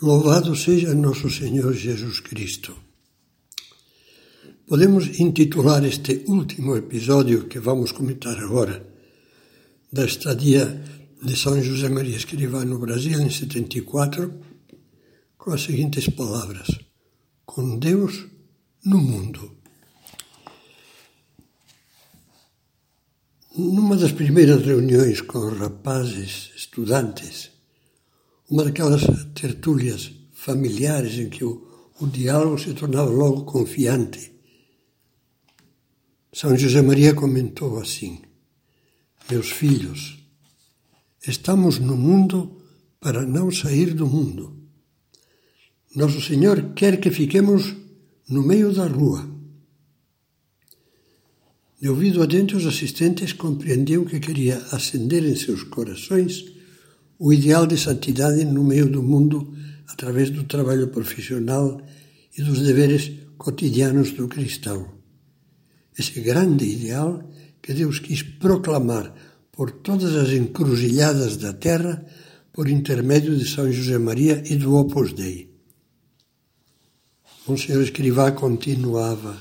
Louvado seja nosso Senhor Jesus Cristo. Podemos intitular este último episódio que vamos comentar agora, da estadia de São José Maria Escrivá no Brasil em 74, com as seguintes palavras: Com Deus no mundo. Numa das primeiras reuniões com rapazes, estudantes, uma daquelas tertúlias familiares em que o, o diálogo se tornava logo confiante. São José Maria comentou assim: Meus filhos, estamos no mundo para não sair do mundo. Nosso Senhor quer que fiquemos no meio da rua. De ouvido adentro, os assistentes compreendiam que queria acender em seus corações o ideal de santidade no meio do mundo através do trabalho profissional e dos deveres cotidianos do cristão. Esse grande ideal que Deus quis proclamar por todas as encruzilhadas da terra por intermédio de São José Maria e do Opus Dei. Monsenhor Escrivá continuava.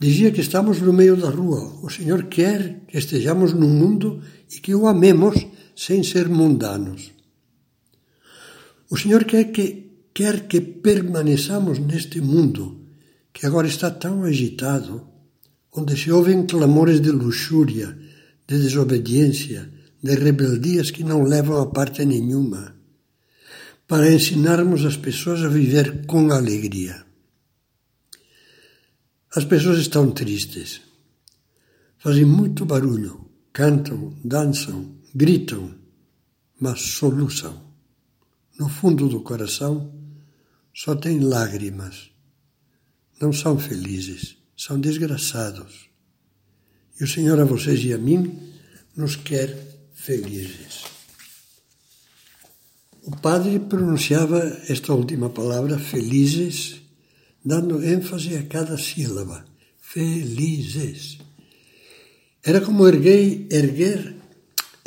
Dizia que estamos no meio da rua. O Senhor quer que estejamos no mundo e que o amemos sem ser mundanos. O Senhor quer que, quer que permaneçamos neste mundo que agora está tão agitado, onde se ouvem clamores de luxúria, de desobediência, de rebeldias que não levam a parte nenhuma, para ensinarmos as pessoas a viver com alegria. As pessoas estão tristes, fazem muito barulho, cantam, dançam, gritam, mas soluçam. No fundo do coração só tem lágrimas. Não são felizes, são desgraçados. E o Senhor a vocês e a mim nos quer felizes. O padre pronunciava esta última palavra, felizes, dando ênfase a cada sílaba. Felizes. Era como erguer, erguer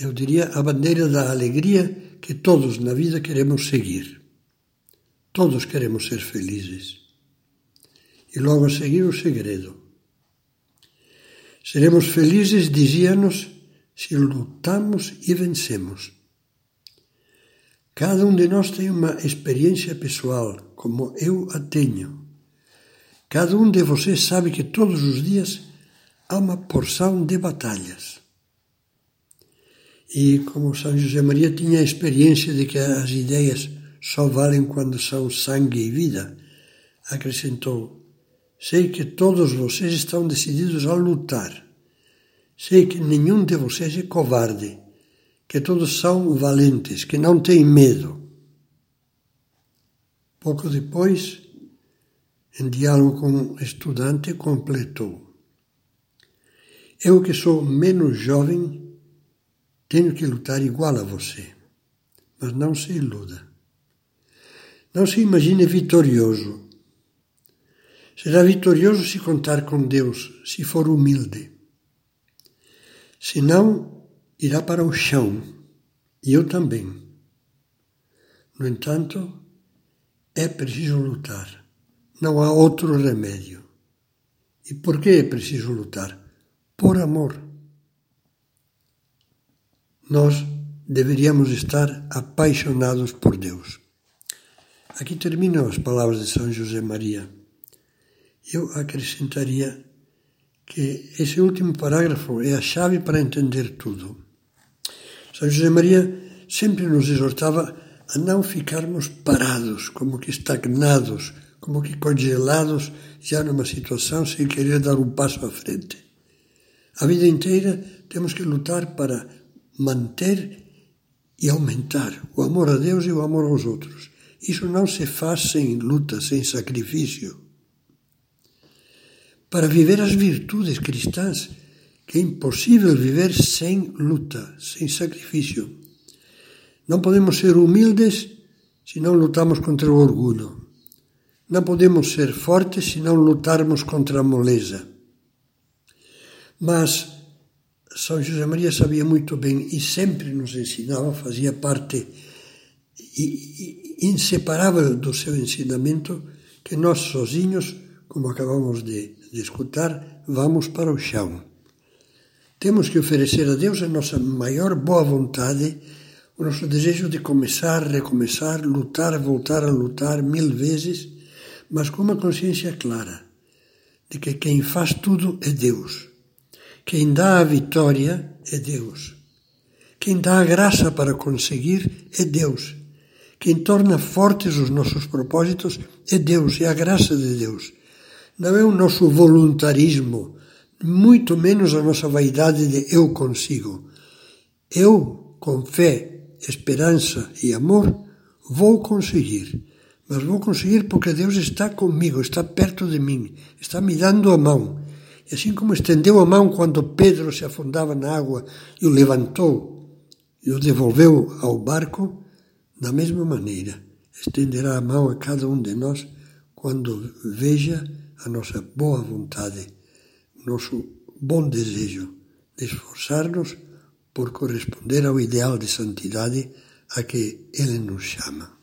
eu diria, a bandeira da alegria que todos na vida queremos seguir. Todos queremos ser felizes. E logo a seguir o segredo. Seremos felizes, dizia-nos, se lutamos e vencemos. Cada um de nós tem uma experiência pessoal, como eu a tenho. Cada um de vocês sabe que todos os dias há uma porção de batalhas. E como São José Maria tinha a experiência de que as ideias só valem quando são sangue e vida, acrescentou: Sei que todos vocês estão decididos a lutar. Sei que nenhum de vocês é covarde, que todos são valentes, que não têm medo. Pouco depois, em diálogo com um estudante, completou: Eu que sou menos jovem, tenho que lutar igual a você. Mas não se iluda. Não se imagine vitorioso. Será vitorioso se contar com Deus, se for humilde. Se não, irá para o chão. E eu também. No entanto, é preciso lutar. Não há outro remédio. E por que é preciso lutar? Por amor nós deveríamos estar apaixonados por Deus. Aqui terminam as palavras de São José Maria. Eu acrescentaria que esse último parágrafo é a chave para entender tudo. São José Maria sempre nos exortava a não ficarmos parados, como que estagnados, como que congelados já numa situação sem querer dar um passo à frente. A vida inteira temos que lutar para manter e aumentar o amor a Deus e o amor aos outros. Isso não se faz sem luta, sem sacrifício. Para viver as virtudes cristãs, que é impossível viver sem luta, sem sacrifício. Não podemos ser humildes se não lutamos contra o orgulho. Não podemos ser fortes se não lutarmos contra a moleza. Mas são José Maria sabia muito bem e sempre nos ensinava, fazia parte inseparável do seu ensinamento que nós sozinhos, como acabamos de, de escutar, vamos para o chão. Temos que oferecer a Deus a nossa maior boa vontade, o nosso desejo de começar, recomeçar, lutar, voltar a lutar mil vezes, mas com uma consciência clara de que quem faz tudo é Deus. Quem dá a vitória é Deus. Quem dá a graça para conseguir é Deus. Quem torna fortes os nossos propósitos é Deus, é a graça de Deus. Não é o nosso voluntarismo, muito menos a nossa vaidade de eu consigo. Eu, com fé, esperança e amor, vou conseguir. Mas vou conseguir porque Deus está comigo, está perto de mim, está me dando a mão. E assim como estendeu a mão quando Pedro se afundava na água e o levantou e o devolveu ao barco, da mesma maneira, estenderá a mão a cada um de nós quando veja a nossa boa vontade, nosso bom desejo de esforçar-nos por corresponder ao ideal de santidade a que Ele nos chama.